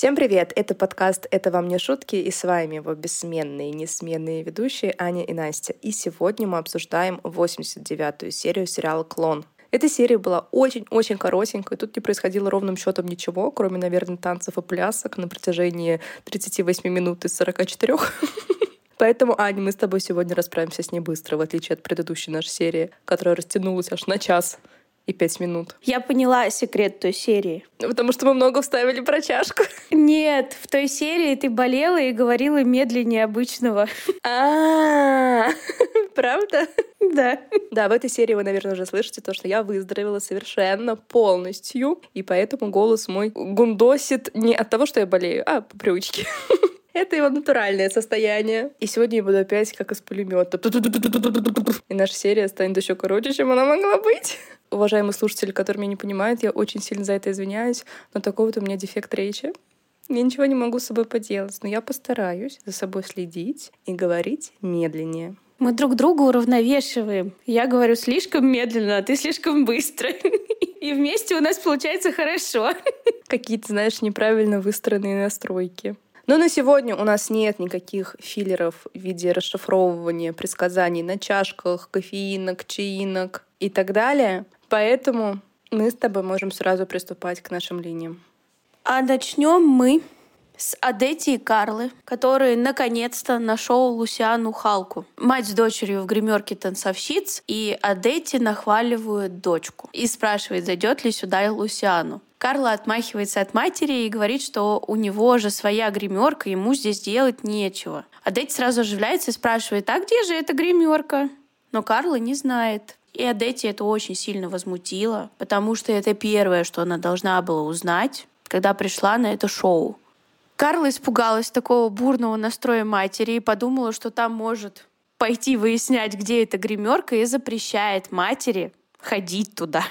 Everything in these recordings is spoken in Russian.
Всем привет! Это подкаст «Это вам не шутки» и с вами его бессменные, несменные ведущие Аня и Настя. И сегодня мы обсуждаем 89-ю серию сериала «Клон». Эта серия была очень-очень коротенькой, тут не происходило ровным счетом ничего, кроме, наверное, танцев и плясок на протяжении 38 минут из 44. Поэтому, Аня, мы с тобой сегодня расправимся с ней быстро, в отличие от предыдущей нашей серии, которая растянулась аж на час и пять минут. Я поняла секрет той серии. Потому что мы много вставили про чашку. Нет, в той серии ты болела и говорила медленнее обычного. А, правда? Да. Да, в этой серии вы, наверное, уже слышите то, что я выздоровела совершенно полностью, и поэтому голос мой гундосит не от того, что я болею, а по привычке. Это его натуральное состояние. И сегодня я буду опять как из пулемета. И наша серия станет еще короче, чем она могла быть. Уважаемые слушатели, которые меня не понимают, я очень сильно за это извиняюсь, но такой вот у меня дефект речи. Я ничего не могу с собой поделать, но я постараюсь за собой следить и говорить медленнее. Мы друг друга уравновешиваем. Я говорю слишком медленно, а ты слишком быстро. И вместе у нас получается хорошо. Какие-то, знаешь, неправильно выстроенные настройки. Но на сегодня у нас нет никаких филлеров в виде расшифровывания предсказаний на чашках, кофеинок, чаинок и так далее. Поэтому мы с тобой можем сразу приступать к нашим линиям. А начнем мы с Адетти и Карлы, который наконец-то нашел Лусиану Халку. Мать с дочерью в гримерке танцовщиц, и Адетти нахваливают дочку и спрашивает, зайдет ли сюда Лусиану. Карла отмахивается от матери и говорит, что у него же своя гримерка, ему здесь делать нечего. Адетти сразу оживляется и спрашивает, а где же эта гримерка? Но Карла не знает. И Адетти это очень сильно возмутило, потому что это первое, что она должна была узнать, когда пришла на это шоу. Карла испугалась такого бурного настроя матери и подумала, что там может пойти выяснять, где эта гримерка, и запрещает матери ходить туда.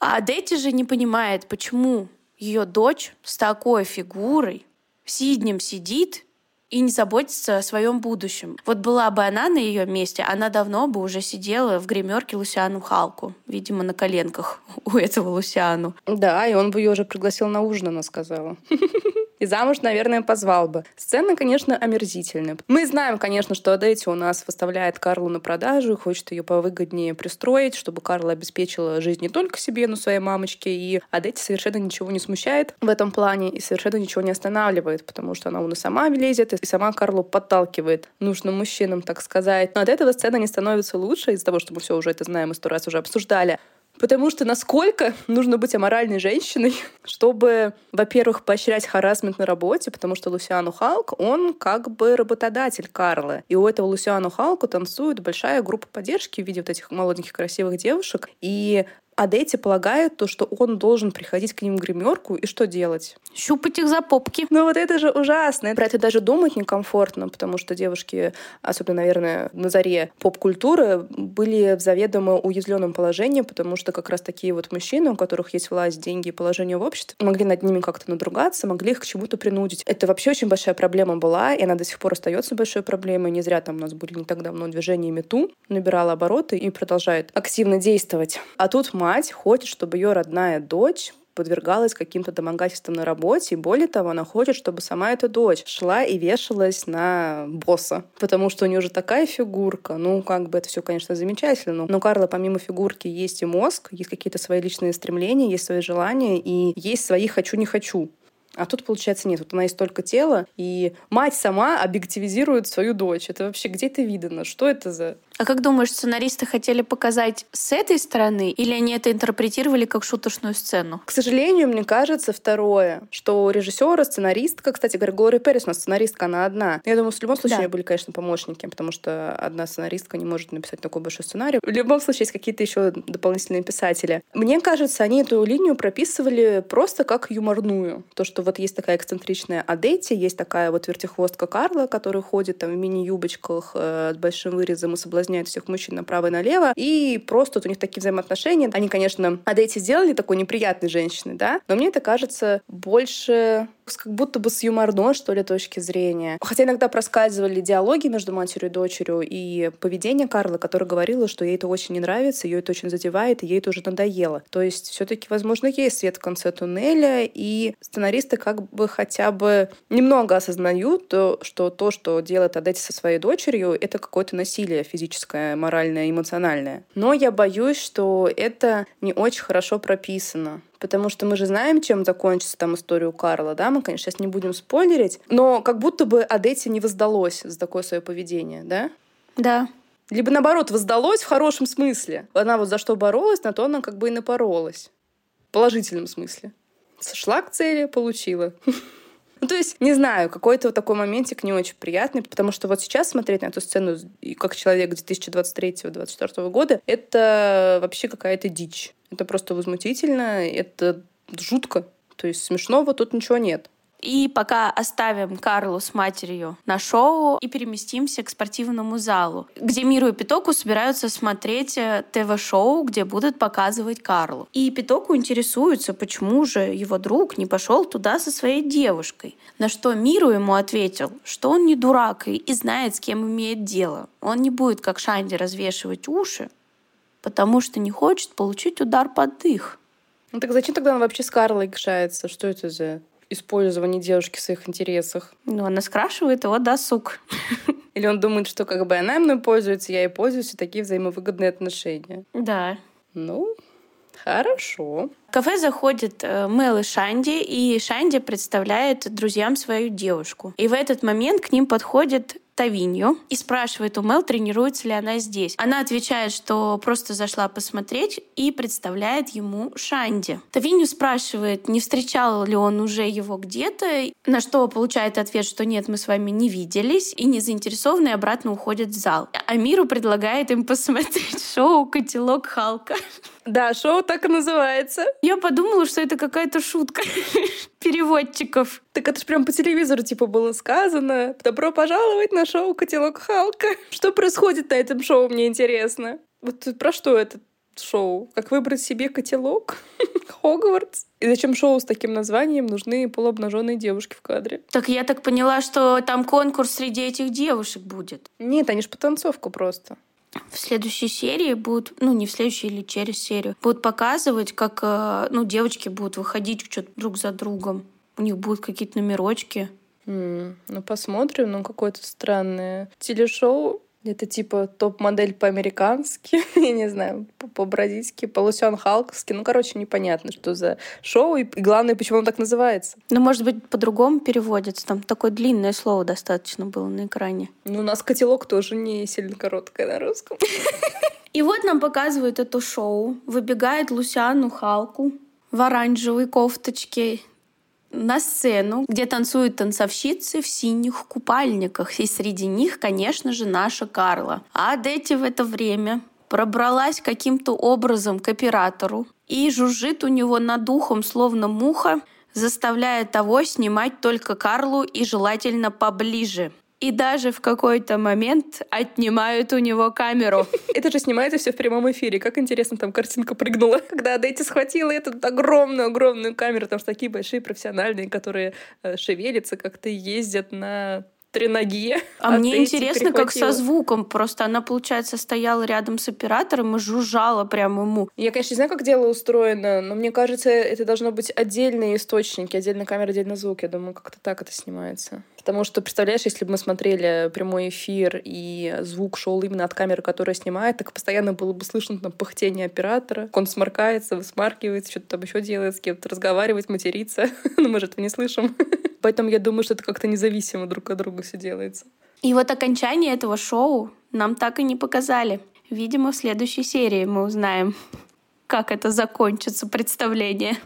А Дети же не понимает, почему ее дочь с такой фигурой сиднем сидит и не заботится о своем будущем. Вот была бы она на ее месте, она давно бы уже сидела в гримерке Лусиану Халку, видимо, на коленках у этого Лусиану. Да, и он бы ее уже пригласил на ужин, она сказала. И замуж, наверное, позвал бы. Сцена, конечно, омерзительная. Мы знаем, конечно, что Адетти у нас выставляет Карлу на продажу хочет ее повыгоднее пристроить, чтобы Карла обеспечила жизнь не только себе, но и своей мамочке. И Адетти совершенно ничего не смущает в этом плане и совершенно ничего не останавливает, потому что она у нас сама лезет и сама Карлу подталкивает нужным мужчинам, так сказать. Но от этого сцена не становится лучше из-за того, что мы все уже это знаем и сто раз уже обсуждали. Потому что насколько нужно быть аморальной женщиной, чтобы, во-первых, поощрять харасмент на работе, потому что Лусиану Халк, он как бы работодатель Карла. И у этого Лусиану Халку танцует большая группа поддержки в виде вот этих молоденьких красивых девушек. И а Дети полагают то, что он должен приходить к ним в гримерку и что делать? Щупать их за попки. Ну вот это же ужасно. Про это даже думать некомфортно, потому что девушки, особенно, наверное, на заре поп-культуры, были в заведомо уязвленном положении, потому что как раз такие вот мужчины, у которых есть власть, деньги и положение в обществе, могли над ними как-то надругаться, могли их к чему-то принудить. Это вообще очень большая проблема была, и она до сих пор остается большой проблемой. Не зря там у нас были не так давно движение Мету, набирало обороты и продолжает активно действовать. А тут мать хочет, чтобы ее родная дочь подвергалась каким-то домогательствам на работе, и более того, она хочет, чтобы сама эта дочь шла и вешалась на босса, потому что у нее же такая фигурка, ну, как бы это все, конечно, замечательно, но Карла помимо фигурки есть и мозг, есть какие-то свои личные стремления, есть свои желания, и есть свои «хочу-не хочу». А тут, получается, нет. Вот она есть только тело, и мать сама объективизирует свою дочь. Это вообще где это видно? Что это за... А как думаешь, сценаристы хотели показать с этой стороны, или они это интерпретировали как шуточную сцену? К сожалению, мне кажется, второе, что режиссера, сценаристка, кстати говоря, Глория Перрис, у нас сценаристка, она одна. Я думаю, в любом случае да. были, конечно, помощники, потому что одна сценаристка не может написать такой большой сценарий. В любом случае, есть какие-то еще дополнительные писатели. Мне кажется, они эту линию прописывали просто как юморную. То, что вот есть такая эксцентричная Адетти, есть такая вот вертихвостка Карла, которая ходит там в мини-юбочках э, с большим вырезом и соблазняет всех мужчин направо и налево. И просто вот у них такие взаимоотношения. Они, конечно, Адетти сделали такой неприятной женщиной, да, но мне это кажется больше как будто бы с юморной, что ли, точки зрения. Хотя иногда проскальзывали диалоги между матерью и дочерью и поведение Карлы, которая говорила, что ей это очень не нравится, ее это очень задевает, и ей это уже надоело. То есть все таки возможно, есть свет в конце туннеля, и сценаристы как бы хотя бы немного осознают, что то, что делает Адетти со своей дочерью, это какое-то насилие физическое, моральное, эмоциональное. Но я боюсь, что это не очень хорошо прописано. Потому что мы же знаем, чем закончится там история у Карла, да? Мы, конечно, сейчас не будем спойлерить, но как будто бы Адетти не воздалось за такое свое поведение, да? Да. Либо наоборот, воздалось в хорошем смысле. Она вот за что боролась, на то она как бы и напоролась. В положительном смысле. Сошла к цели, получила. Ну, то есть, не знаю, какой-то вот такой моментик не очень приятный, потому что вот сейчас смотреть на эту сцену как человек 2023-2024 года, это вообще какая-то дичь. Это просто возмутительно, это жутко. То есть смешного тут ничего нет. И пока оставим Карлу с матерью на шоу и переместимся к спортивному залу, где Миру и Питоку собираются смотреть э, ТВ-шоу, где будут показывать Карлу. И Питоку интересуется, почему же его друг не пошел туда со своей девушкой. На что Миру ему ответил, что он не дурак и, знает, с кем имеет дело. Он не будет, как Шанди, развешивать уши, потому что не хочет получить удар под дых. Ну так зачем тогда он вообще с Карлой кшается? Что это за использование девушки в своих интересах? Ну, она скрашивает его досуг. Или он думает, что как бы она мной пользуется, я ей пользуюсь, и такие взаимовыгодные отношения. Да. Ну, Хорошо. В кафе заходит э, Мел и Шанди, и Шанди представляет друзьям свою девушку. И в этот момент к ним подходит Тавинью и спрашивает у Мел, тренируется ли она здесь. Она отвечает, что просто зашла посмотреть и представляет ему Шанди. Тавинью спрашивает, не встречал ли он уже его где-то, на что получает ответ, что нет, мы с вами не виделись, и не заинтересованный обратно уходит в зал. Амиру предлагает им посмотреть шоу «Котелок Халка». Да, шоу так и называется. Я подумала, что это какая-то шутка переводчиков. Так это же прям по телевизору типа было сказано. Добро пожаловать на шоу «Котелок Халка». Что происходит на этом шоу, мне интересно. Вот про что это шоу? Как выбрать себе котелок? Хогвартс? И зачем шоу с таким названием нужны полуобнаженные девушки в кадре? Так я так поняла, что там конкурс среди этих девушек будет. Нет, они ж потанцовку просто в следующей серии будут, ну не в следующей или через серию, будут показывать, как э, ну, девочки будут выходить что-то друг за другом. У них будут какие-то номерочки. Mm, ну посмотрим, ну какое-то странное телешоу это типа топ-модель по-американски, я не знаю, по-бразильски, полусен халковски. Ну, короче, непонятно, что за шоу, и главное, почему оно так называется. Ну, может быть, по-другому переводится. Там такое длинное слово достаточно было на экране. Ну, у нас котелок тоже не сильно короткое на русском. И вот нам показывают это шоу. Выбегает Лусяну Халку в оранжевой кофточке на сцену, где танцуют танцовщицы в синих купальниках. И среди них, конечно же, наша Карла. А Дети в это время пробралась каким-то образом к оператору и жужжит у него над ухом, словно муха, заставляя того снимать только Карлу и желательно поближе и даже в какой-то момент отнимают у него камеру. Это же снимается все в прямом эфире. Как интересно там картинка прыгнула. Когда Дэйти схватила эту огромную-огромную камеру, там же такие большие профессиональные, которые э, шевелятся, как-то ездят на три ноги. А, а мне интересно, как со звуком. Просто она, получается, стояла рядом с оператором и жужжала прямо ему. Я, конечно, не знаю, как дело устроено, но мне кажется, это должно быть отдельные источники, отдельная камера, отдельный звук. Я думаю, как-то так это снимается. Потому что, представляешь, если бы мы смотрели прямой эфир и звук шел именно от камеры, которая снимает, так постоянно было бы слышно там пыхтение оператора. Он сморкается, высмаркивается, что-то там еще делает, с кем-то разговаривает, матерится. Но мы же этого не слышим. Поэтому я думаю, что это как-то независимо друг от друга все делается. И вот окончание этого шоу нам так и не показали. Видимо, в следующей серии мы узнаем, как это закончится представление.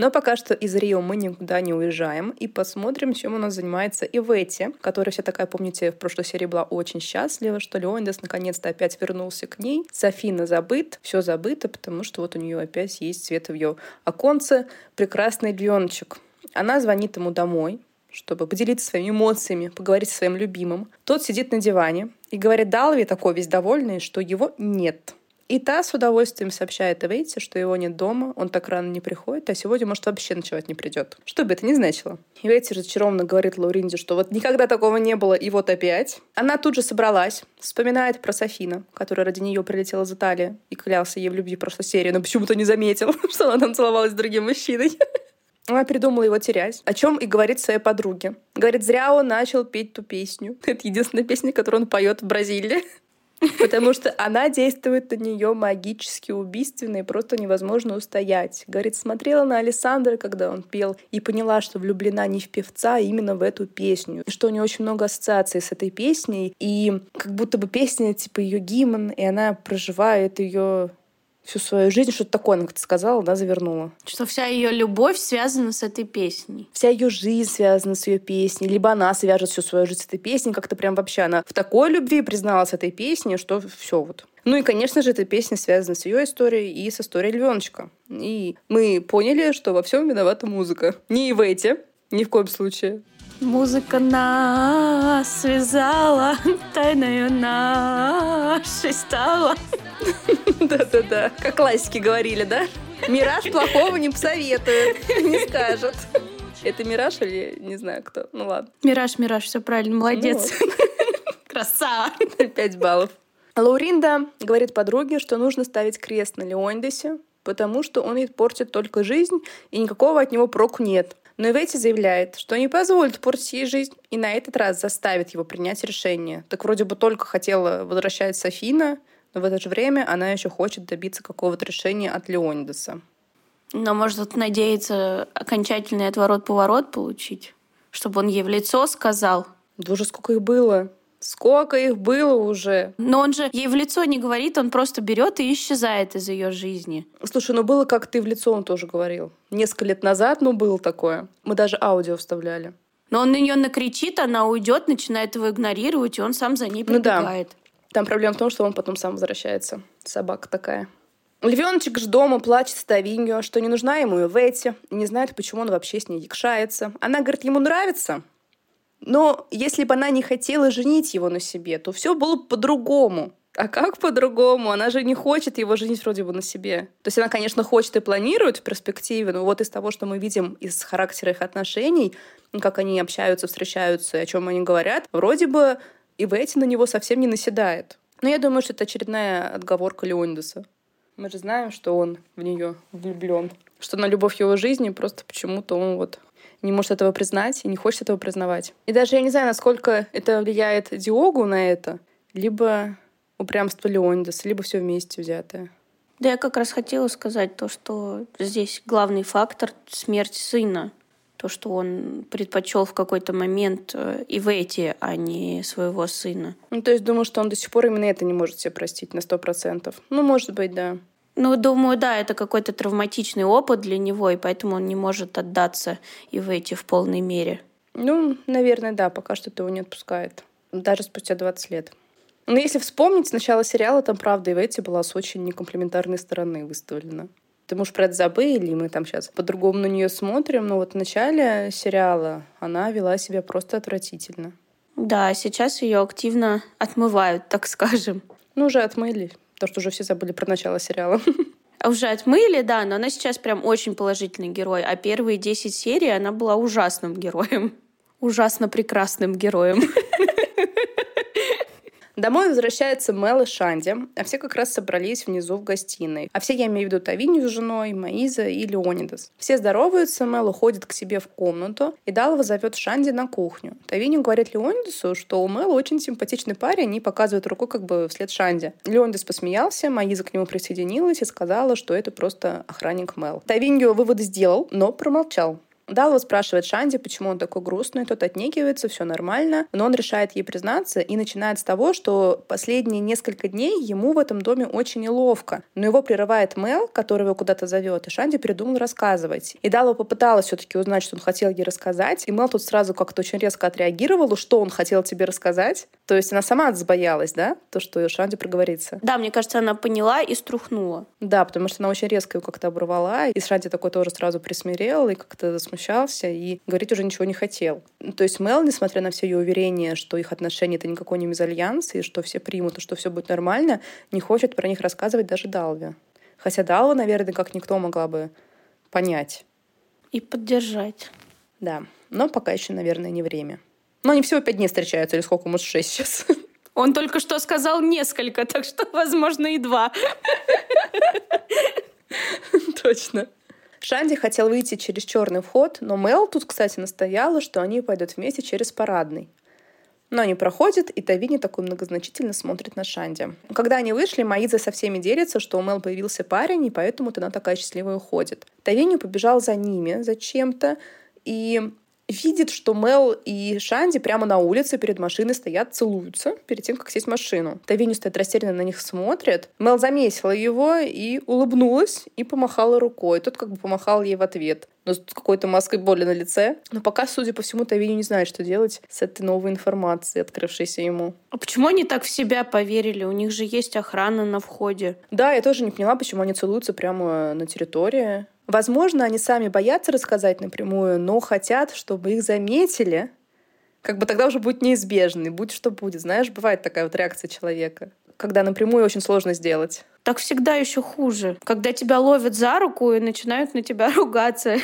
Но пока что из Рио мы никуда не уезжаем и посмотрим, чем у нас занимается Ивети, которая вся такая, помните, в прошлой серии была очень счастлива, что Леондес наконец-то опять вернулся к ней. Софина забыт, все забыто, потому что вот у нее опять есть свет в ее оконце. Прекрасный львеночек. Она звонит ему домой, чтобы поделиться своими эмоциями, поговорить со своим любимым. Тот сидит на диване и говорит Далви, такой весь довольный, что его нет. И та с удовольствием сообщает Эвейте, что его нет дома, он так рано не приходит, а сегодня, может, вообще ночевать не придет. Что бы это ни значило. Эвейте разочарованно говорит Лауринде, что вот никогда такого не было, и вот опять. Она тут же собралась, вспоминает про Софина, которая ради нее прилетела из Италии и клялся ей в любви прошлой серии, но почему-то не заметил, что она там целовалась с другим мужчиной. Она придумала его терять, о чем и говорит своей подруге. Говорит, зря он начал петь ту песню. Это единственная песня, которую он поет в Бразилии. Потому что она действует на нее магически убийственно и просто невозможно устоять. Говорит, смотрела на Александра, когда он пел, и поняла, что влюблена не в певца, а именно в эту песню. Что у нее очень много ассоциаций с этой песней. И как будто бы песня типа ее гимн, и она проживает ее всю свою жизнь, что-то такое она как-то сказала, да, завернула. Что вся ее любовь связана с этой песней. Вся ее жизнь связана с ее песней, либо она свяжет всю свою жизнь с этой песней, как-то прям вообще она в такой любви призналась этой песне, что все вот. Ну и, конечно же, эта песня связана с ее историей и с историей львеночка. И мы поняли, что во всем виновата музыка. Не в эти, ни в коем случае. Музыка нас связала, тайною нашей стала. Да-да-да, как классики говорили, да? Мираж плохого не посоветует, не скажет. Это Мираж или не знаю кто? Ну ладно. Мираж, Мираж, все правильно, молодец. Ну, Красава. Пять баллов. Лауринда говорит подруге, что нужно ставить крест на Леондесе, потому что он ей портит только жизнь, и никакого от него проку нет. Но Иветти заявляет, что не позволит портить ей жизнь и на этот раз заставит его принять решение. Так вроде бы только хотела возвращать Софина, но в это же время она еще хочет добиться какого-то решения от Леонидаса. Но может надеяться окончательный отворот-поворот получить? Чтобы он ей в лицо сказал? Да уже сколько их было. Сколько их было уже? Но он же ей в лицо не говорит, он просто берет и исчезает из ее жизни. Слушай, ну было как ты в лицо, он тоже говорил. Несколько лет назад, ну было такое. Мы даже аудио вставляли. Но он на нее накричит, она уйдет, начинает его игнорировать, и он сам за ней прибегает. Ну да. Там проблема в том, что он потом сам возвращается. Собака такая. Львеночек ж дома плачет с Тавиньо, что не нужна ему и Ветти, и не знает, почему он вообще с ней якшается. Она говорит, ему нравится, но если бы она не хотела женить его на себе, то все было бы по-другому. А как по-другому? Она же не хочет его женить вроде бы на себе. То есть она, конечно, хочет и планирует в перспективе, но вот из того, что мы видим из характера их отношений, как они общаются, встречаются, о чем они говорят, вроде бы и эти на него совсем не наседает. Но я думаю, что это очередная отговорка Леонидаса. Мы же знаем, что он в нее влюблен. Что на любовь его жизни просто почему-то он вот не может этого признать и не хочет этого признавать. И даже я не знаю, насколько это влияет Диогу на это, либо упрямство Леонидаса, либо все вместе взятое. Да, я как раз хотела сказать то, что здесь главный фактор — смерть сына. То, что он предпочел в какой-то момент э, и в эти, а не своего сына. Ну, то есть думаю, что он до сих пор именно это не может себе простить на сто процентов. Ну, может быть, да. Ну, думаю, да, это какой-то травматичный опыт для него, и поэтому он не может отдаться и в эти в полной мере. Ну, наверное, да, пока что его не отпускает. Даже спустя 20 лет. Но если вспомнить, начало сериала там, правда, и Ветти была с очень некомплиментарной стороны выставлена. Ты, может, про это забыли, мы там сейчас по-другому на нее смотрим, но вот в начале сериала она вела себя просто отвратительно. Да, сейчас ее активно отмывают, так скажем. Ну, уже отмыли. Потому что уже все забыли про начало сериала. А уже отмыли, да, но она сейчас прям очень положительный герой. А первые 10 серий она была ужасным героем. Ужасно прекрасным героем. Домой возвращается Мел и Шанди, а все как раз собрались внизу в гостиной. А все я имею в виду Тавинью с женой, Маиза и Леонидас. Все здороваются, Мел уходит к себе в комнату, и Далова зовет Шанди на кухню. Тавинью говорит Леонидасу, что у Мела очень симпатичный парень и показывает рукой как бы вслед Шанди. Леонидас посмеялся, Маиза к нему присоединилась и сказала, что это просто охранник Мел. Тавинью выводы сделал, но промолчал. Далва спрашивает Шанди, почему он такой грустный, тот отнекивается, все нормально, но он решает ей признаться и начинает с того, что последние несколько дней ему в этом доме очень неловко. Но его прерывает Мел, который его куда-то зовет, и Шанди придумал рассказывать. И Далва попыталась все-таки узнать, что он хотел ей рассказать, и Мел тут сразу как-то очень резко отреагировал, что он хотел тебе рассказать. То есть она сама забоялась, да, то, что Шанди проговорится? Да, мне кажется, она поняла и струхнула. Да, потому что она очень резко его как-то оборвала, и Шанди такой тоже сразу присмирел и как-то засмущался, и говорить уже ничего не хотел. То есть Мел, несмотря на все ее уверения, что их отношения — это никакой не мезальянс, и что все примут, и что все будет нормально, не хочет про них рассказывать даже Далве. Хотя Далва, наверное, как никто могла бы понять. И поддержать. Да, но пока еще, наверное, не время. Но они всего пять дней встречаются, или сколько, может, шесть сейчас. Он только что сказал несколько, так что, возможно, и два. Точно. Шанди хотел выйти через черный вход, но Мел тут, кстати, настояла, что они пойдут вместе через парадный. Но они проходят, и Тавини такой многозначительно смотрит на Шанди. Когда они вышли, Маиза со всеми делится, что у Мел появился парень, и поэтому она такая счастливая уходит. Тавини побежал за ними зачем-то, и видит, что Мел и Шанди прямо на улице перед машиной стоят, целуются перед тем, как сесть в машину. Тавини стоит растерянно на них смотрит. Мел заметила его и улыбнулась и помахала рукой. Тот как бы помахал ей в ответ. Но с какой-то маской боли на лице. Но пока, судя по всему, Тавини не знает, что делать с этой новой информацией, открывшейся ему. А почему они так в себя поверили? У них же есть охрана на входе. Да, я тоже не поняла, почему они целуются прямо на территории. Возможно, они сами боятся рассказать напрямую, но хотят, чтобы их заметили. Как бы тогда уже будет неизбежно, и будет что будет. Знаешь, бывает такая вот реакция человека, когда напрямую очень сложно сделать. Так всегда еще хуже, когда тебя ловят за руку и начинают на тебя ругаться.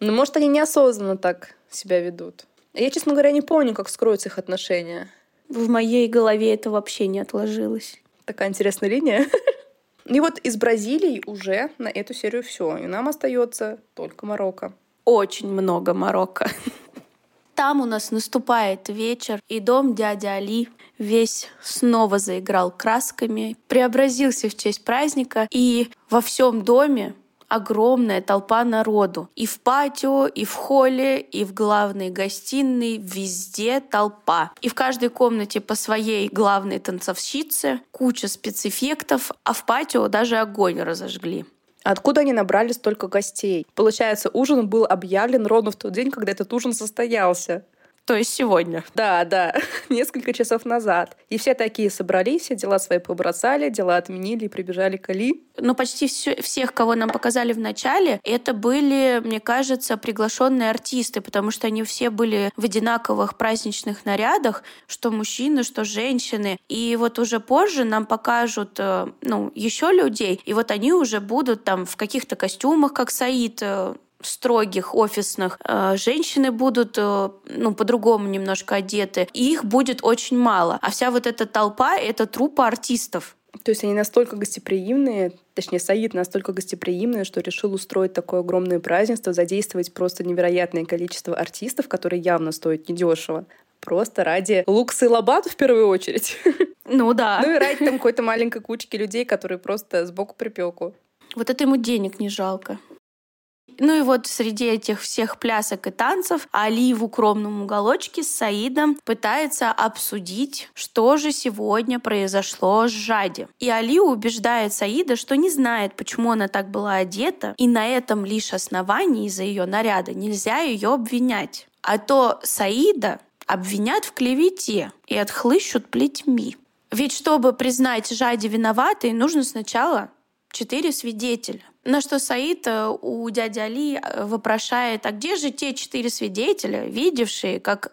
Ну, может, они неосознанно так себя ведут. Я, честно говоря, не помню, как скроются их отношения. В моей голове это вообще не отложилось. Такая интересная линия. И вот из Бразилии уже на эту серию все. И нам остается только Марокко. Очень много Марокко. Там у нас наступает вечер, и дом дяди Али весь снова заиграл красками, преобразился в честь праздника, и во всем доме огромная толпа народу. И в патио, и в холле, и в главной гостиной, везде толпа. И в каждой комнате по своей главной танцовщице, куча спецэффектов, а в патио даже огонь разожгли. Откуда они набрали столько гостей? Получается, ужин был объявлен ровно в тот день, когда этот ужин состоялся. То есть сегодня. Да, да, несколько часов назад. И все такие собрались, все дела свои побросали, дела отменили и прибежали к Али. Но почти все, всех, кого нам показали в начале, это были, мне кажется, приглашенные артисты, потому что они все были в одинаковых праздничных нарядах, что мужчины, что женщины. И вот уже позже нам покажут э, ну, еще людей, и вот они уже будут там в каких-то костюмах, как Саид, э, строгих, офисных, э, женщины будут э, ну, по-другому немножко одеты, и их будет очень мало. А вся вот эта толпа — это трупа артистов. То есть они настолько гостеприимные, точнее, Саид настолько гостеприимный, что решил устроить такое огромное празднество, задействовать просто невероятное количество артистов, которые явно стоят недешево. Просто ради лукса и лобату в первую очередь. Ну да. Ну и ради там какой-то маленькой кучки людей, которые просто сбоку припеку. Вот это ему денег не жалко. Ну и вот среди этих всех плясок и танцев Али в укромном уголочке с Саидом пытается обсудить, что же сегодня произошло с Жади. И Али убеждает Саида, что не знает, почему она так была одета, и на этом лишь основании из-за ее наряда нельзя ее обвинять. А то Саида обвинят в клевете и отхлыщут плетьми. Ведь чтобы признать Жади виноватой, нужно сначала четыре свидетеля. На что Саид э, у дяди Али э, вопрошает, а где же те четыре свидетеля, видевшие, как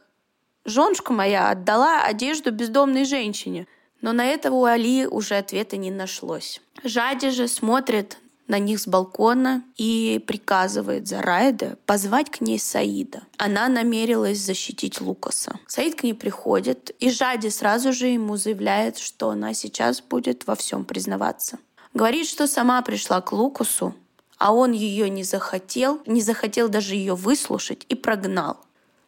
женушка моя отдала одежду бездомной женщине? Но на это у Али уже ответа не нашлось. Жади же смотрит на них с балкона и приказывает Зарайда позвать к ней Саида. Она намерилась защитить Лукаса. Саид к ней приходит, и Жади сразу же ему заявляет, что она сейчас будет во всем признаваться. Говорит, что сама пришла к Лукусу, а он ее не захотел, не захотел даже ее выслушать и прогнал.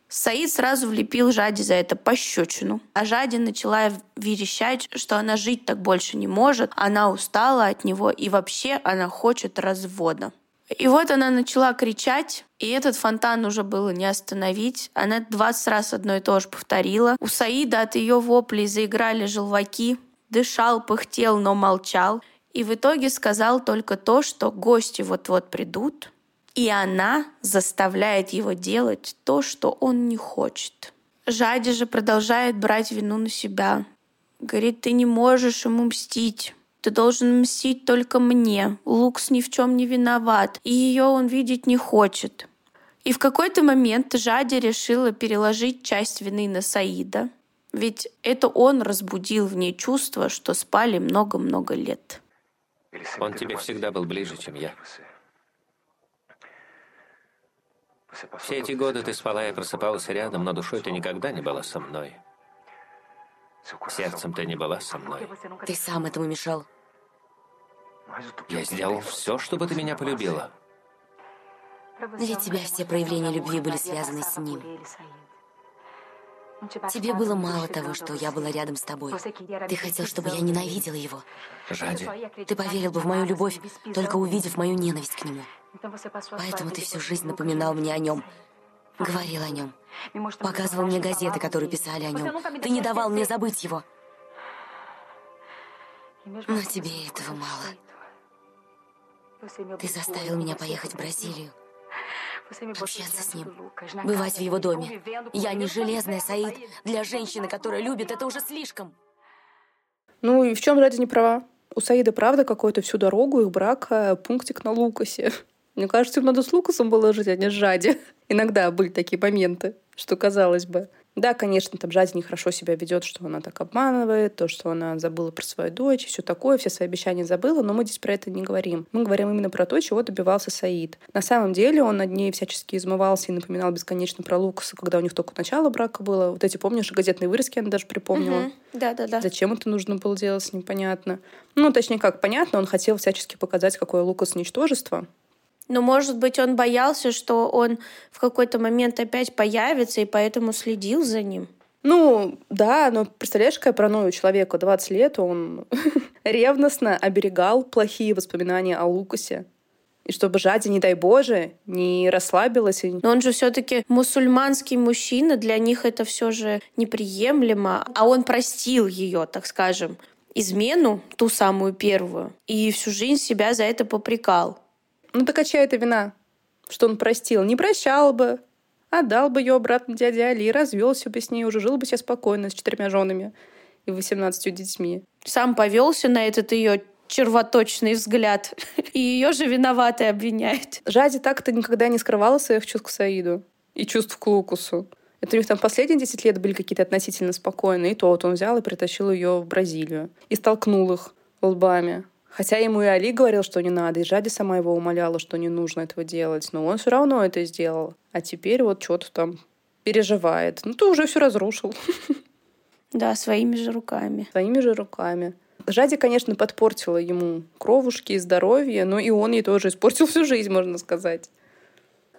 Саид сразу влепил Жади за это пощечину. А Жади начала верещать, что она жить так больше не может, она устала от него и вообще она хочет развода. И вот она начала кричать, и этот фонтан уже было не остановить. Она 20 раз одно и то же повторила. У Саида от ее воплей заиграли желваки. Дышал, пыхтел, но молчал. И в итоге сказал только то, что гости вот-вот придут, и она заставляет его делать то, что он не хочет. Жади же продолжает брать вину на себя. Говорит, ты не можешь ему мстить. Ты должен мстить только мне. Лукс ни в чем не виноват, и ее он видеть не хочет. И в какой-то момент Жади решила переложить часть вины на Саида, ведь это он разбудил в ней чувство, что спали много-много лет. Он тебе всегда был ближе, чем я. Все эти годы ты спала и просыпалась рядом, но душой ты никогда не была со мной. Сердцем ты не была со мной. Ты сам этому мешал. Я сделал все, чтобы ты меня полюбила. Для тебя все проявления любви были связаны с ним. Тебе было мало того, что я была рядом с тобой. Ты хотел, чтобы я ненавидела его. Жади. Ты поверил бы в мою любовь, только увидев мою ненависть к нему. Поэтому ты всю жизнь напоминал мне о нем. Говорил о нем. Показывал мне газеты, которые писали о нем. Ты не давал мне забыть его. Но тебе этого мало. Ты заставил меня поехать в Бразилию общаться с ним, бывать в его доме. Я не железная, Саид. Для женщины, которая любит, это уже слишком. Ну и в чем ради не права? У Саида, правда, какой-то всю дорогу их брака пунктик на Лукасе. Мне кажется, им надо с Лукасом было жить, а не с Жади. Иногда были такие моменты, что казалось бы. Да, конечно, там Жади нехорошо себя ведет, что она так обманывает, то, что она забыла про свою дочь, все такое, все свои обещания забыла, но мы здесь про это не говорим. Мы говорим именно про то, чего добивался Саид. На самом деле он над ней всячески измывался и напоминал бесконечно про Лукаса, когда у них только начало брака было. Вот эти, помнишь, газетные вырезки она даже припомнила. Да, да, да. Зачем это нужно было делать, непонятно. Ну, точнее, как понятно, он хотел всячески показать, какое Лукас ничтожество, но, может быть, он боялся, что он в какой-то момент опять появится, и поэтому следил за ним. Ну, да, но представляешь, какая паранойя у человека? 20 лет он ревностно оберегал плохие воспоминания о Лукасе. И чтобы Жади, не дай Боже, не расслабилась. Но он же все-таки мусульманский мужчина, для них это все же неприемлемо. А он простил ее, так скажем, измену, ту самую первую, и всю жизнь себя за это попрекал. Ну так а чья это вина? Что он простил? Не прощал бы. Отдал бы ее обратно дяде Али, развелся бы с ней, уже жил бы себе спокойно с четырьмя женами и восемнадцатью детьми. Сам повелся на этот ее червоточный взгляд. И ее же виноватой обвиняет. Жади так-то никогда не скрывала своих чувств к Саиду и чувств к Лукусу. Это у них там последние 10 лет были какие-то относительно спокойные. И то вот он взял и притащил ее в Бразилию. И столкнул их лбами. Хотя ему и Али говорил, что не надо, и Жади сама его умоляла, что не нужно этого делать, но он все равно это сделал. А теперь вот что-то там переживает. Ну, ты уже все разрушил. Да, своими же руками. Своими же руками. Жади, конечно, подпортила ему кровушки и здоровье, но и он ей тоже испортил всю жизнь, можно сказать.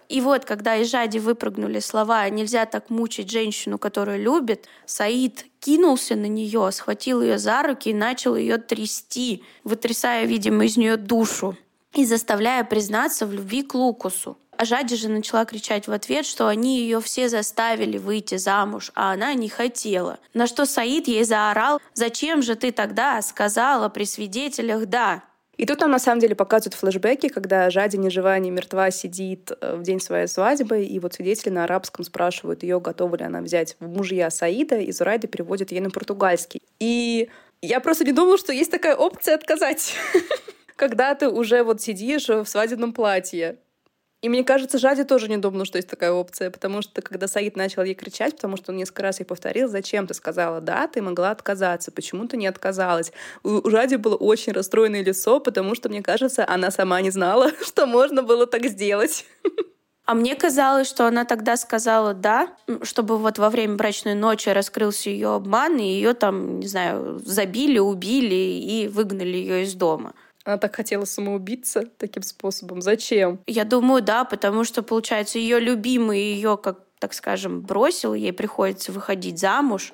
И вот, когда из Жади выпрыгнули слова «нельзя так мучить женщину, которую любит», Саид кинулся на нее, схватил ее за руки и начал ее трясти, вытрясая, видимо, из нее душу и заставляя признаться в любви к Лукусу. А Жади же начала кричать в ответ, что они ее все заставили выйти замуж, а она не хотела. На что Саид ей заорал, «Зачем же ты тогда сказала при свидетелях «да»?» И тут нам на самом деле показывают флешбеки, когда Жади ни жива, ни мертва сидит э, в день своей свадьбы, и вот свидетели на арабском спрашивают ее, готова ли она взять мужья Саида, и Зурайда переводит ей на португальский. И я просто не думала, что есть такая опция отказать когда ты уже вот сидишь в свадебном платье. И мне кажется, Жади тоже не думала, что есть такая опция, потому что когда Саид начал ей кричать, потому что он несколько раз ей повторил, зачем ты сказала «да», ты могла отказаться, почему ты не отказалась. У Жади было очень расстроенное лицо, потому что, мне кажется, она сама не знала, что можно было так сделать. А мне казалось, что она тогда сказала «да», чтобы вот во время брачной ночи раскрылся ее обман, и ее там, не знаю, забили, убили и выгнали ее из дома. Она так хотела самоубиться таким способом. Зачем? Я думаю, да, потому что, получается, ее любимый ее, как так скажем, бросил, ей приходится выходить замуж.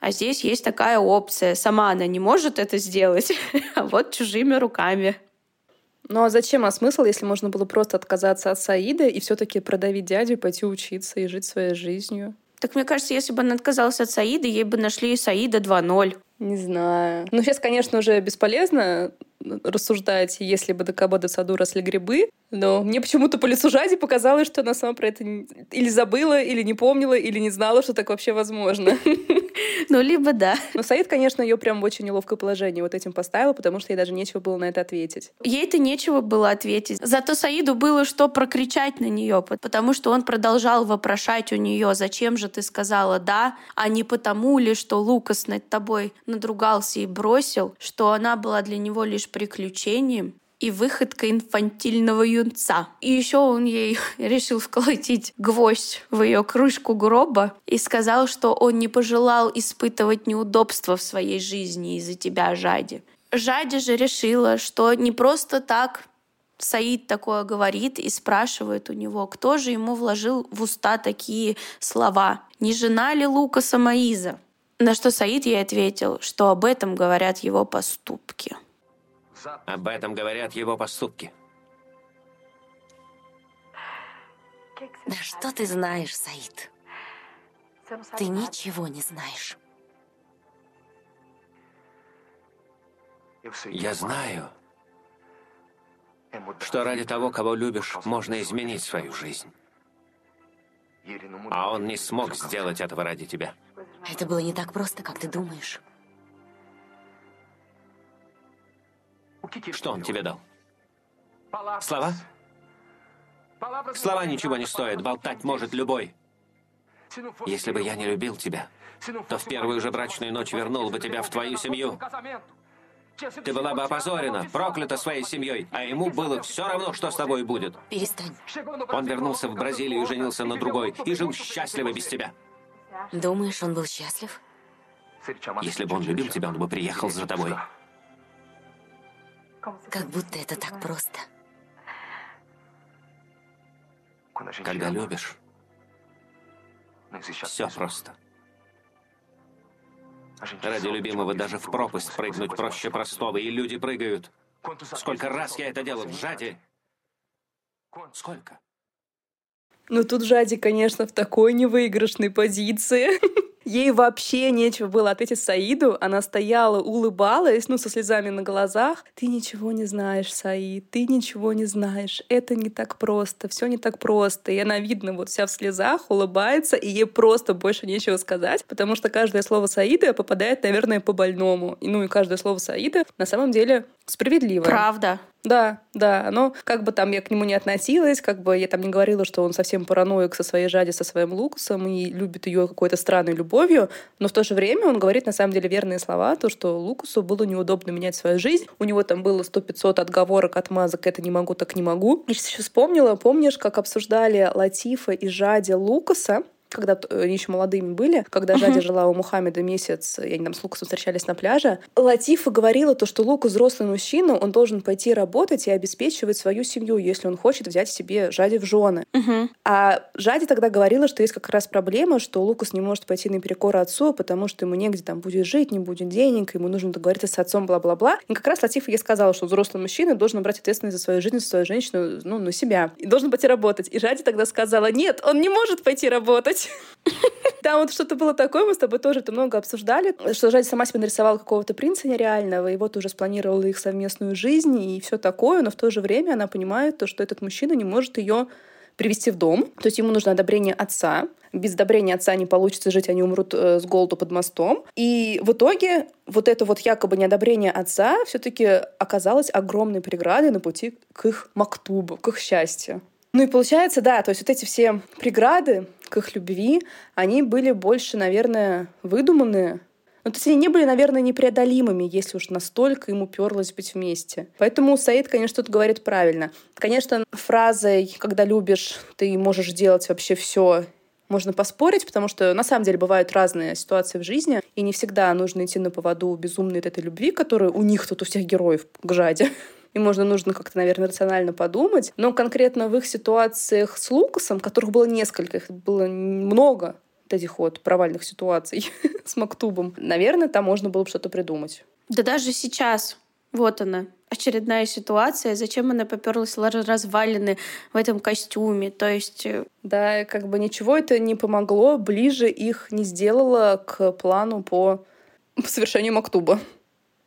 А здесь есть такая опция. Сама она не может это сделать, а вот чужими руками. Ну а зачем, а смысл, если можно было просто отказаться от Саида и все-таки продавить дядю, пойти учиться и жить своей жизнью? Так мне кажется, если бы она отказалась от Саида, ей бы нашли Саида 2.0. Не знаю. Ну, сейчас, конечно, уже бесполезно рассуждать, если бы до Кабода саду росли грибы. Но мне почему-то по лицу Жади показалось, что она сама про это или забыла, или не помнила, или не знала, что так вообще возможно. Ну, либо да. Но Саид, конечно, ее прям в очень неловкое положение вот этим поставил, потому что ей даже нечего было на это ответить. Ей-то нечего было ответить. Зато Саиду было что прокричать на нее, потому что он продолжал вопрошать у нее, зачем же ты сказала «да», а не потому ли, что Лукас над тобой надругался и бросил, что она была для него лишь приключением, и выходка инфантильного юнца. И еще он ей решил вколотить гвоздь в ее крышку гроба и сказал, что он не пожелал испытывать неудобства в своей жизни из-за тебя, Жади. Жади же решила, что не просто так Саид такое говорит и спрашивает у него, кто же ему вложил в уста такие слова. Не жена ли Лукаса Маиза? На что Саид ей ответил, что об этом говорят его поступки. Об этом говорят его поступки. Да что ты знаешь, Саид? Ты ничего не знаешь. Я знаю, что ради того, кого любишь, можно изменить свою жизнь. А он не смог сделать этого ради тебя. Это было не так просто, как ты думаешь. Что он тебе дал? Слова? Слова ничего не стоят, болтать может любой. Если бы я не любил тебя, то в первую же брачную ночь вернул бы тебя в твою семью. Ты была бы опозорена, проклята своей семьей, а ему было все равно, что с тобой будет. Перестань. Он вернулся в Бразилию и женился на другой, и жил счастливо без тебя. Думаешь, он был счастлив? Если бы он любил тебя, он бы приехал за тобой. Как будто это так просто. Когда любишь, все просто. Ради любимого даже в пропасть прыгнуть проще простого, и люди прыгают. Сколько раз я это делал в Жаде? Сколько? Ну тут Жади, конечно, в такой невыигрышной позиции. Ей вообще нечего было ответить Саиду. Она стояла, улыбалась, ну, со слезами на глазах. Ты ничего не знаешь, Саид, ты ничего не знаешь. Это не так просто, все не так просто. И она, видно, вот вся в слезах, улыбается, и ей просто больше нечего сказать, потому что каждое слово Саида попадает, наверное, по больному. Ну, и каждое слово Саида на самом деле справедливо. Правда. Да, да, но как бы там я к нему не относилась, как бы я там не говорила, что он совсем параноик со своей жади, со своим Лукасом и любит ее какой-то странной любовью, но в то же время он говорит на самом деле верные слова, то, что Лукасу было неудобно менять свою жизнь, у него там было сто пятьсот отговорок, отмазок, это не могу, так не могу. Я сейчас еще вспомнила, помнишь, как обсуждали Латифа и Жади Лукаса, когда они еще молодыми были, когда Жади uh-huh. жила у Мухаммеда месяц, и они там с Лукасом встречались на пляже, Латифа говорила то, что Лука взрослый мужчина, он должен пойти работать и обеспечивать свою семью, если он хочет взять себе Жади в жены. Uh-huh. А Жади тогда говорила, что есть как раз проблема, что Лукас не может пойти наперекор отцу, потому что ему негде там будет жить, не будет денег, ему нужно договориться с отцом, бла-бла-бла. И как раз Латифа ей сказала, что взрослый мужчина должен брать ответственность за свою жизнь, за свою женщину, ну, на себя. И должен пойти работать. И Жади тогда сказала, нет, он не может пойти работать. Там вот что-то было такое, мы с тобой тоже это много обсуждали, что Жади сама себе нарисовала какого-то принца нереального, и вот уже спланировала их совместную жизнь и все такое, но в то же время она понимает то, что этот мужчина не может ее привести в дом. То есть ему нужно одобрение отца. Без одобрения отца не получится жить, они умрут э, с голоду под мостом. И в итоге вот это вот якобы неодобрение отца все-таки оказалось огромной преградой на пути к их мактубу, к их счастью. Ну и получается, да, то есть вот эти все преграды их любви, они были больше, наверное, выдуманные. Ну, то есть они не были, наверное, непреодолимыми, если уж настолько ему перлось быть вместе. Поэтому Саид, конечно, тут говорит правильно. Конечно, фразой «когда любишь, ты можешь делать вообще все можно поспорить, потому что на самом деле бывают разные ситуации в жизни, и не всегда нужно идти на поводу безумной этой любви, которая у них тут у всех героев к жаде и можно нужно как-то, наверное, рационально подумать. Но конкретно в их ситуациях с Лукасом, которых было несколько, их было много, этих вот провальных ситуаций с Мактубом, наверное, там можно было бы что-то придумать. Да даже сейчас, вот она, очередная ситуация, зачем она поперлась развалины в этом костюме, то есть... Э, да, как бы ничего это не помогло, ближе их не сделало к плану по совершению Мактуба.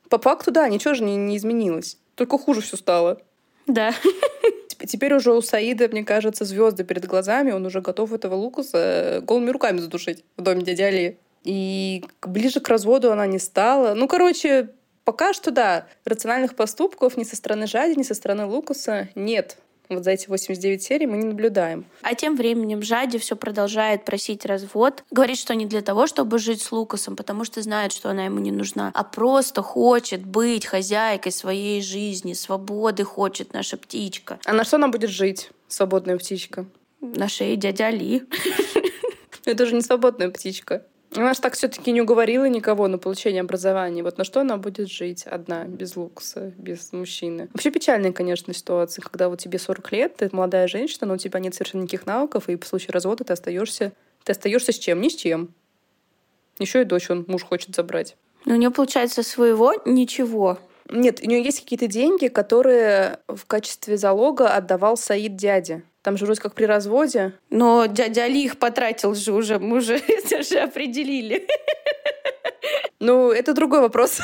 По факту, да, ничего же не, не изменилось. Только хуже все стало. Да. Теперь уже у Саида, мне кажется, звезды перед глазами. Он уже готов этого Лукаса э, голыми руками задушить в доме дяди Али. И ближе к разводу она не стала. Ну, короче, пока что да, рациональных поступков ни со стороны Жади, ни со стороны Лукаса нет вот за эти 89 серий мы не наблюдаем. А тем временем Жади все продолжает просить развод. Говорит, что не для того, чтобы жить с Лукасом, потому что знает, что она ему не нужна, а просто хочет быть хозяйкой своей жизни, свободы хочет наша птичка. А на что она будет жить, свободная птичка? На шее дядя Али. Это же не свободная птичка. Она же так все-таки не уговорила никого на получение образования. Вот на что она будет жить одна, без Лукаса, без мужчины. Вообще печальная, конечно, ситуация, когда вот тебе 40 лет, ты молодая женщина, но у тебя нет совершенно никаких навыков, и по случаю развода ты остаешься, ты остаешься с чем? Ни с чем. Еще и дочь он муж хочет забрать. Но у нее получается своего ничего. Нет, у нее есть какие-то деньги, которые в качестве залога отдавал Саид дяде. Там же вроде как при разводе. Но дядя Али их потратил же уже, мы уже это же определили. Ну, это другой вопрос.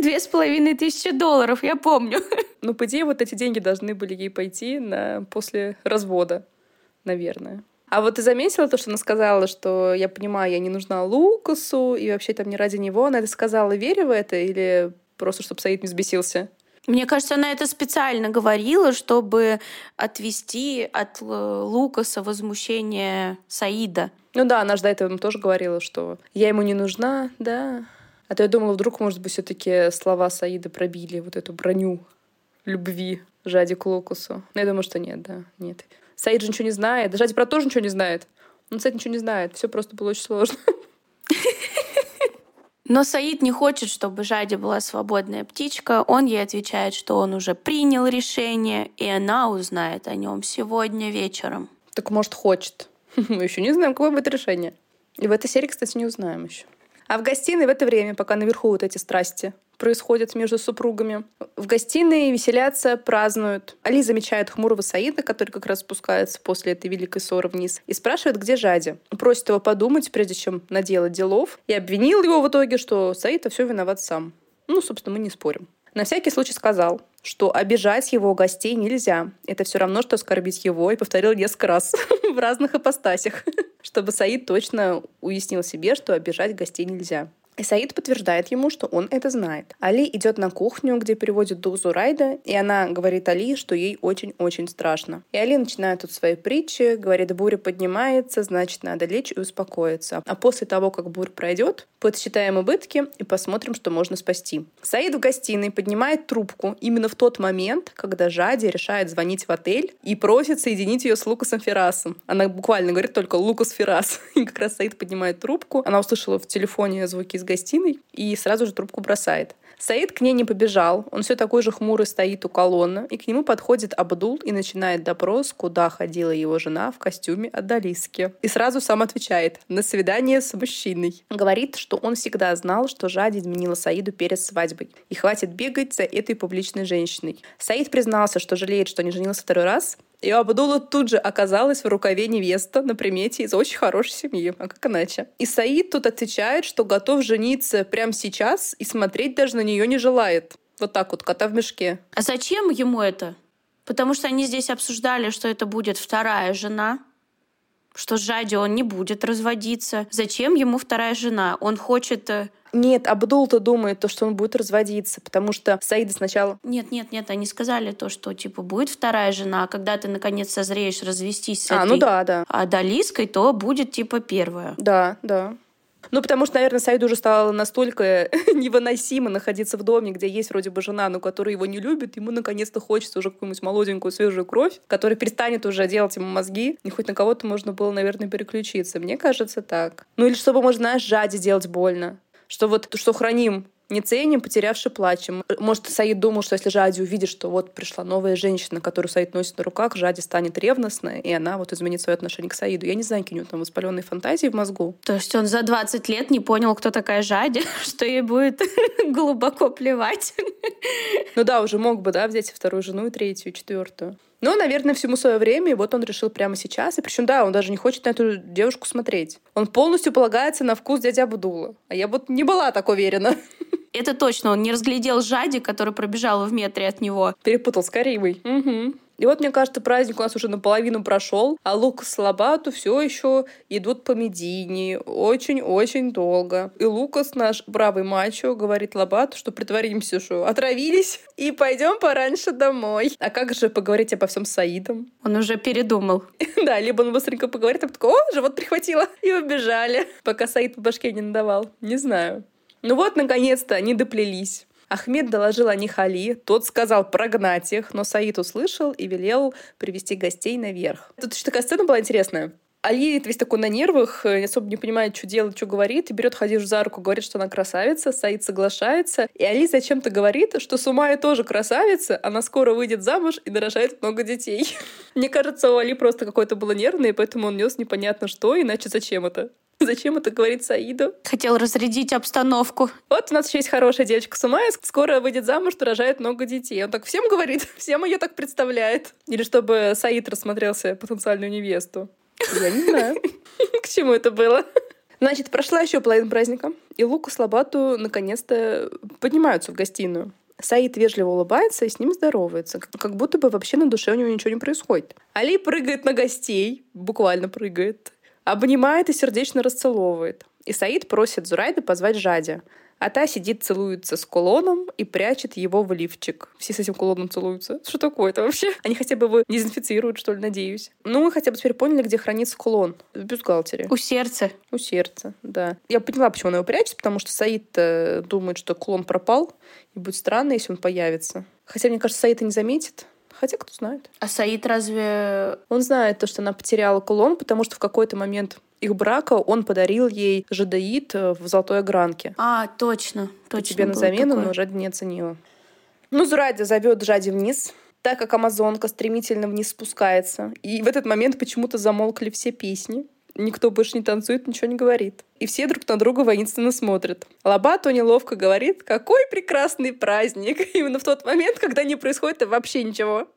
Две с половиной тысячи долларов, я помню. Ну, по идее, вот эти деньги должны были ей пойти на после развода, наверное. А вот ты заметила то, что она сказала, что я понимаю, я не нужна Лукасу, и вообще там не ради него. Она это сказала, веря в это, или просто, чтобы Саид не взбесился? Мне кажется, она это специально говорила, чтобы отвести от Лукаса возмущение Саида. Ну да, она же до этого тоже говорила, что я ему не нужна, да. А то я думала, вдруг, может быть, все таки слова Саида пробили вот эту броню любви Жади к Лукасу. Но я думаю, что нет, да, нет. Саид же ничего не знает. Жади про тоже ничего не знает. Он, кстати, ничего не знает. Все просто было очень сложно. Но Саид не хочет, чтобы Жади была свободная птичка. Он ей отвечает, что он уже принял решение, и она узнает о нем сегодня вечером. Так может хочет. Мы еще не знаем, какое будет решение. И в этой серии, кстати, не узнаем еще. А в гостиной в это время, пока наверху вот эти страсти происходят между супругами, в гостиной веселятся, празднуют. Али замечает хмурого Саида, который как раз спускается после этой великой ссоры вниз, и спрашивает, где Жади. Просит его подумать, прежде чем наделать делов, и обвинил его в итоге, что Саид все виноват сам. Ну, собственно, мы не спорим. На всякий случай сказал, что обижать его гостей нельзя. Это все равно, что оскорбить его, и повторил несколько раз в разных ипостасях, чтобы Саид точно уяснил себе, что обижать гостей нельзя. И Саид подтверждает ему, что он это знает. Али идет на кухню, где переводит дух Зурайда, и она говорит Али, что ей очень-очень страшно. И Али начинает тут свои притчи, говорит, буря поднимается, значит, надо лечь и успокоиться. А после того, как буря пройдет, подсчитаем убытки и посмотрим, что можно спасти. Саид в гостиной поднимает трубку именно в тот момент, когда Жади решает звонить в отель и просит соединить ее с Лукасом Феррасом. Она буквально говорит только Лукас Феррас. И как раз Саид поднимает трубку. Она услышала в телефоне звуки из гостиной и сразу же трубку бросает. Саид к ней не побежал, он все такой же хмурый стоит у колонны, и к нему подходит Абдул и начинает допрос, куда ходила его жена в костюме Адалиски. И сразу сам отвечает «на свидание с мужчиной». Говорит, что он всегда знал, что Жади изменила Саиду перед свадьбой, и хватит бегать за этой публичной женщиной. Саид признался, что жалеет, что не женился второй раз, и у Абдула тут же оказалась в рукаве невеста на примете из очень хорошей семьи. А как иначе? И Саид тут отвечает, что готов жениться прямо сейчас и смотреть даже на нее не желает. Вот так вот, кота в мешке. А зачем ему это? Потому что они здесь обсуждали, что это будет вторая жена, что с Жади он не будет разводиться. Зачем ему вторая жена? Он хочет э, нет, Абдул-то думает, то, что он будет разводиться, потому что Саида сначала... Нет, нет, нет, они сказали то, что, типа, будет вторая жена, а когда ты, наконец, созреешь развестись с а, этой ну да, да. Адалиской, то будет, типа, первая. Да, да. Ну, потому что, наверное, Саиду уже стало настолько невыносимо находиться в доме, где есть вроде бы жена, но которая его не любит. Ему наконец-то хочется уже какую-нибудь молоденькую свежую кровь, которая перестанет уже делать ему мозги. И хоть на кого-то можно было, наверное, переключиться. Мне кажется, так. Ну или чтобы, может, знаешь, Жаде делать больно что вот что храним не ценим, потерявши плачем. Может, Саид думал, что если Жади увидит, что вот пришла новая женщина, которую Саид носит на руках, Жади станет ревностной, и она вот изменит свое отношение к Саиду. Я не знаю, какие у него там воспаленные фантазии в мозгу. То есть он за 20 лет не понял, кто такая Жади, что ей будет глубоко плевать. Ну да, уже мог бы, да, взять вторую жену, и третью, и четвертую. Но, наверное, всему свое время, и вот он решил прямо сейчас. И причем, да, он даже не хочет на эту девушку смотреть. Он полностью полагается на вкус дяди Абдула. А я вот не была так уверена. Это точно, он не разглядел Жади, который пробежал в метре от него. Перепутал с Каримой. Угу. И вот, мне кажется, праздник у нас уже наполовину прошел, а Лукас с Лобату все еще идут по Медине очень-очень долго. И Лукас, наш бравый мачо, говорит Лобату, что притворимся, что отравились, и пойдем пораньше домой. А как же поговорить обо всем с Саидом? Он уже передумал. Да, либо он быстренько поговорит, а потом, о, живот прихватило, и убежали, пока Саид по башке не надавал. Не знаю. Ну вот, наконец-то, они доплелись. Ахмед доложил о них Али, тот сказал прогнать их, но Саид услышал и велел привести гостей наверх. Тут еще такая сцена была интересная. Али весь такой на нервах, э, особо не понимает, что делать, что говорит, и берет Хадижу за руку, говорит, что она красавица, Саид соглашается, и Али зачем-то говорит, что Сумая тоже красавица, она скоро выйдет замуж и нарожает много детей. Мне кажется, у Али просто какой-то было нервный, поэтому он нес непонятно что, иначе зачем это? Зачем это говорит Саиду? Хотел разрядить обстановку. Вот у нас еще есть хорошая девочка Сумая, скоро выйдет замуж, рожает много детей. Он так всем говорит, всем ее так представляет. Или чтобы Саид рассмотрелся потенциальную невесту. Я не знаю, к чему это было. Значит, прошла еще половина праздника, и Лука с Лобату наконец-то поднимаются в гостиную. Саид вежливо улыбается и с ним здоровается, как будто бы вообще на душе у него ничего не происходит. Али прыгает на гостей, буквально прыгает, обнимает и сердечно расцеловывает. И Саид просит Зурайда позвать Жади. А та сидит, целуется с кулоном и прячет его в лифчик. Все с этим кулоном целуются. Что такое-то вообще? Они хотя бы его дезинфицируют, что ли, надеюсь. Ну, мы хотя бы теперь поняли, где хранится кулон. В бюстгальтере. У сердца. У сердца, да. Я поняла, почему он его прячет, потому что Саид думает, что кулон пропал, и будет странно, если он появится. Хотя, мне кажется, Саид и не заметит. Хотя кто знает. А Саид разве... Он знает то, что она потеряла кулон, потому что в какой-то момент их брака он подарил ей жадаид э, в золотой огранке. А, точно. точно тебе на замену, такое. но Жади не оценила. Ну, Зурайда зовет Жади вниз, так как Амазонка стремительно вниз спускается. И в этот момент почему-то замолкли все песни. Никто больше не танцует, ничего не говорит. И все друг на друга воинственно смотрят. Лобато неловко говорит, какой прекрасный праздник. Именно в тот момент, когда не происходит вообще ничего.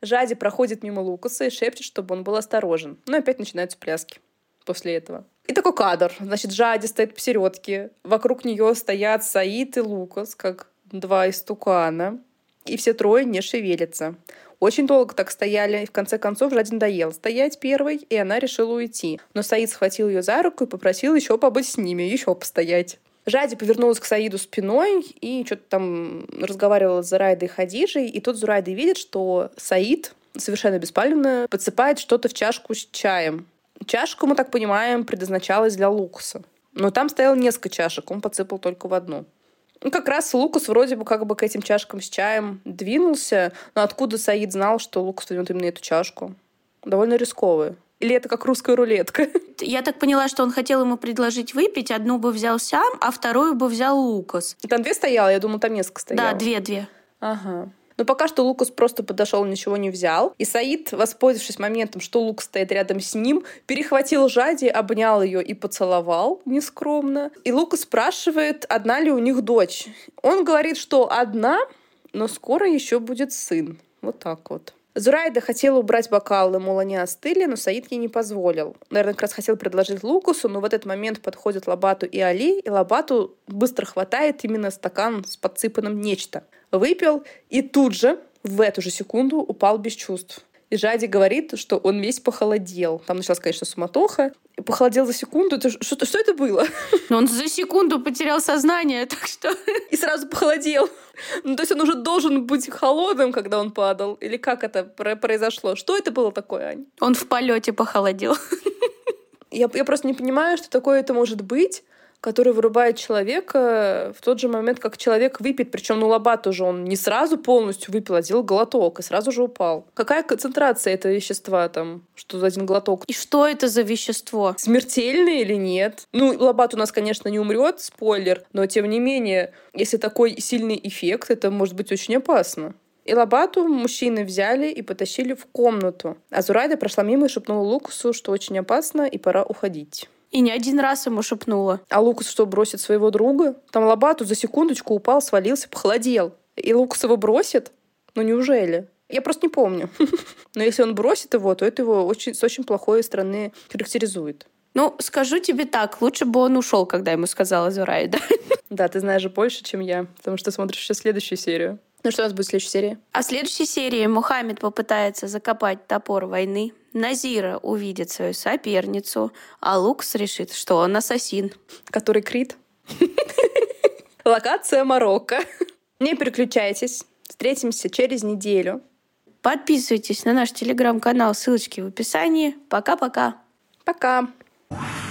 Жади проходит мимо Лукаса и шепчет, чтобы он был осторожен. И опять начинаются пляски после этого. И такой кадр. Значит, Жади стоит посередке. Вокруг нее стоят Саид и Лукас, как два истукана. И все трое не шевелятся. Очень долго так стояли, и в конце концов Жади надоел стоять первой, и она решила уйти. Но Саид схватил ее за руку и попросил еще побыть с ними, еще постоять. Жади повернулась к Саиду спиной и что-то там разговаривала с Зурайдой и Хадижей, и тут Зурайда видит, что Саид совершенно беспалевно подсыпает что-то в чашку с чаем. Чашка, мы так понимаем, предназначалась для Лукаса. Но там стояло несколько чашек, он подсыпал только в одну. Ну, как раз Лукас вроде бы как бы к этим чашкам с чаем двинулся, но откуда Саид знал, что Лукас возьмет именно эту чашку? Довольно рисковый. Или это как русская рулетка? Я так поняла, что он хотел ему предложить выпить. Одну бы взял сам, а вторую бы взял Лукас. Там две стояло? Я думала, там несколько стояло. Да, две-две. Ага. Но пока что Лукас просто подошел, ничего не взял. И Саид, воспользовавшись моментом, что Лук стоит рядом с ним, перехватил Жади, обнял ее и поцеловал нескромно. И Лукас спрашивает, одна ли у них дочь. Он говорит, что одна, но скоро еще будет сын. Вот так вот. Зурайда хотела убрать бокалы, мол, они остыли, но Саид ей не позволил. Наверное, как раз хотел предложить Лукусу, но в этот момент подходят Лабату и Али, и Лабату быстро хватает именно стакан с подсыпанным нечто. Выпил и тут же, в эту же секунду, упал без чувств. И Жади говорит, что он весь похолодел. Там началась, конечно, суматоха. Похолодел за секунду. Это, что, что это было? Он за секунду потерял сознание, так что... И сразу похолодел. Ну, то есть он уже должен быть холодным, когда он падал? Или как это произошло? Что это было такое, Ань? Он в полете похолодел. Я, я просто не понимаю, что такое это может быть который вырубает человека в тот же момент, как человек выпьет. Причем ну лоба тоже он не сразу полностью выпил, а сделал глоток и сразу же упал. Какая концентрация этого вещества там, что за один глоток? И что это за вещество? Смертельное или нет? Ну, лобат у нас, конечно, не умрет, спойлер, но тем не менее, если такой сильный эффект, это может быть очень опасно. И Лобату мужчины взяли и потащили в комнату. А Зурайда прошла мимо и шепнула Лукусу, что очень опасно и пора уходить. И не один раз ему шепнула. А Лукас что, бросит своего друга? Там Лобату за секундочку упал, свалился, похолодел. И Лукас его бросит? Ну неужели? Я просто не помню. Но если он бросит его, то это его очень, с очень плохой стороны характеризует. Ну, скажу тебе так, лучше бы он ушел, когда ему сказала Зурайда. Да, ты знаешь больше, чем я, потому что смотришь еще следующую серию. Ну что у нас будет в следующей серии? А в следующей серии Мухаммед попытается закопать топор войны, Назира увидит свою соперницу, а Лукс решит, что он ассасин. Который Крит. Локация Марокко. Не переключайтесь. Встретимся через неделю. Подписывайтесь на наш телеграм-канал, ссылочки в описании. Пока-пока. Пока. -пока. Пока.